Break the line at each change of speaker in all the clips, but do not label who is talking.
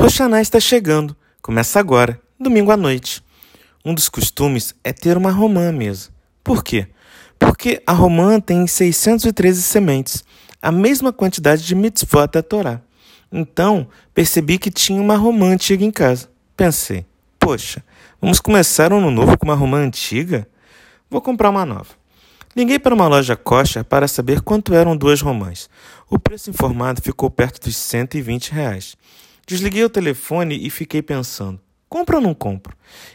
Roxaná está chegando. Começa agora, domingo à noite. Um dos costumes é ter uma romã à mesa. Por quê? Porque a romã tem 613 sementes, a mesma quantidade de mitzvot da Torá. Então, percebi que tinha uma romã antiga em casa. Pensei, poxa, vamos começar um ano novo com uma romã antiga? Vou comprar uma nova. Liguei para uma loja kosher para saber quanto eram duas romãs. O preço informado ficou perto dos 120 reais. Desliguei o telefone e fiquei pensando: compro ou não compro?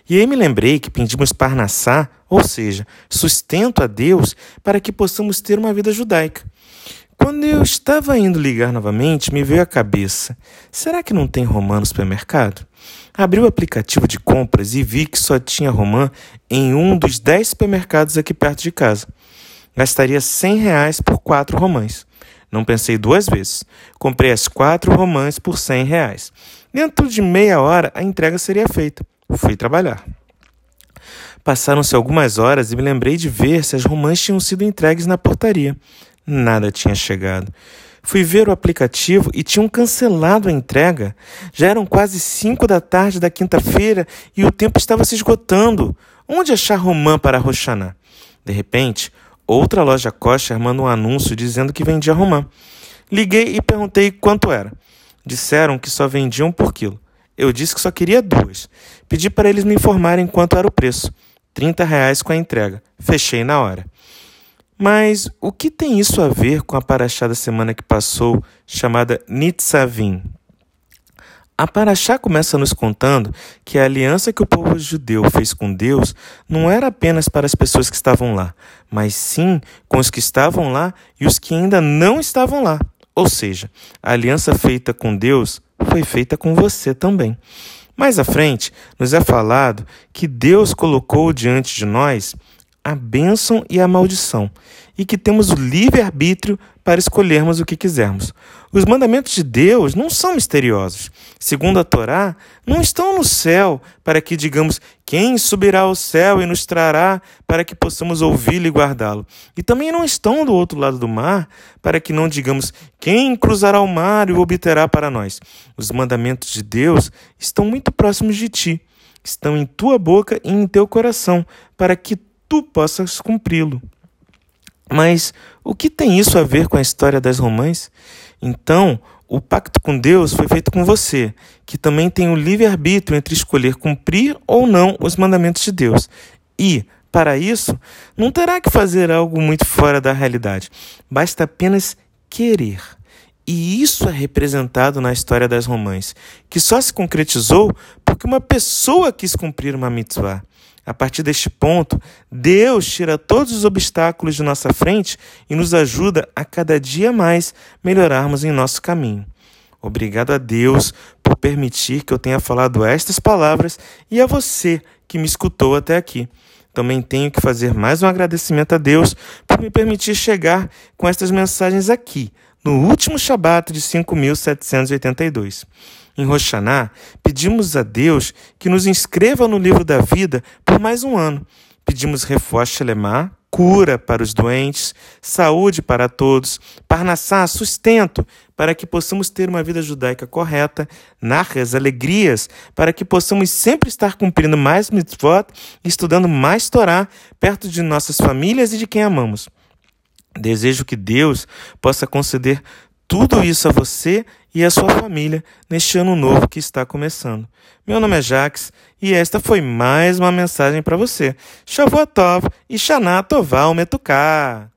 E aí me lembrei que pedimos parnassá, ou seja, sustento a Deus, para que possamos ter uma vida judaica. Quando eu estava indo ligar novamente, me veio à cabeça: será que não tem romã no supermercado? Abri o aplicativo de compras e vi que só tinha romã em um dos 10 supermercados aqui perto de casa. Gastaria 100 reais por quatro romãs. Não pensei duas vezes. Comprei as quatro romãs por 100 reais. Dentro de meia hora, a entrega seria feita. Fui trabalhar. Passaram-se algumas horas e me lembrei de ver se as romãs tinham sido entregues na portaria. Nada tinha chegado. Fui ver o aplicativo e tinham cancelado a entrega. Já eram quase cinco da tarde da quinta-feira e o tempo estava se esgotando. Onde achar romã para Roxaná? De repente, Outra loja kosher manda um anúncio dizendo que vendia romã. Liguei e perguntei quanto era. Disseram que só vendiam por quilo. Eu disse que só queria duas. Pedi para eles me informarem quanto era o preço. 30 reais com a entrega. Fechei na hora. Mas o que tem isso a ver com a paraxá da semana que passou, chamada Nitzavim? A Paraxá começa nos contando que a aliança que o povo judeu fez com Deus não era apenas para as pessoas que estavam lá, mas sim com os que estavam lá e os que ainda não estavam lá. Ou seja, a aliança feita com Deus foi feita com você também. Mais à frente, nos é falado que Deus colocou diante de nós a bênção e a maldição, e que temos o livre-arbítrio para escolhermos o que quisermos. Os mandamentos de Deus não são misteriosos. Segundo a Torá, não estão no céu para que digamos quem subirá ao céu e nos trará para que possamos ouvi-lo e guardá-lo. E também não estão do outro lado do mar para que não digamos quem cruzará o mar e o obterá para nós. Os mandamentos de Deus estão muito próximos de ti, estão em tua boca e em teu coração, para que tu possas cumpri-lo. Mas o que tem isso a ver com a história das romãs? Então, o pacto com Deus foi feito com você, que também tem o livre-arbítrio entre escolher cumprir ou não os mandamentos de Deus. E, para isso, não terá que fazer algo muito fora da realidade. Basta apenas querer. E isso é representado na história das romãs, que só se concretizou porque uma pessoa quis cumprir uma mitzvah. A partir deste ponto, Deus tira todos os obstáculos de nossa frente e nos ajuda a cada dia mais melhorarmos em nosso caminho. Obrigado a Deus por permitir que eu tenha falado estas palavras e a você que me escutou até aqui. Também tenho que fazer mais um agradecimento a Deus por me permitir chegar com estas mensagens aqui, no último Shabat de 5782. Em Roxaná, pedimos a Deus que nos inscreva no livro da vida por mais um ano. Pedimos reforço Lemar, cura para os doentes, saúde para todos, parnassá, sustento, para que possamos ter uma vida judaica correta, narras, alegrias, para que possamos sempre estar cumprindo mais mitzvot estudando mais Torá perto de nossas famílias e de quem amamos. Desejo que Deus possa conceder tudo isso a você e a sua família neste ano novo que está começando. Meu nome é Jax e esta foi mais uma mensagem para você. Shavuot Tov e Shana Tová Metuká.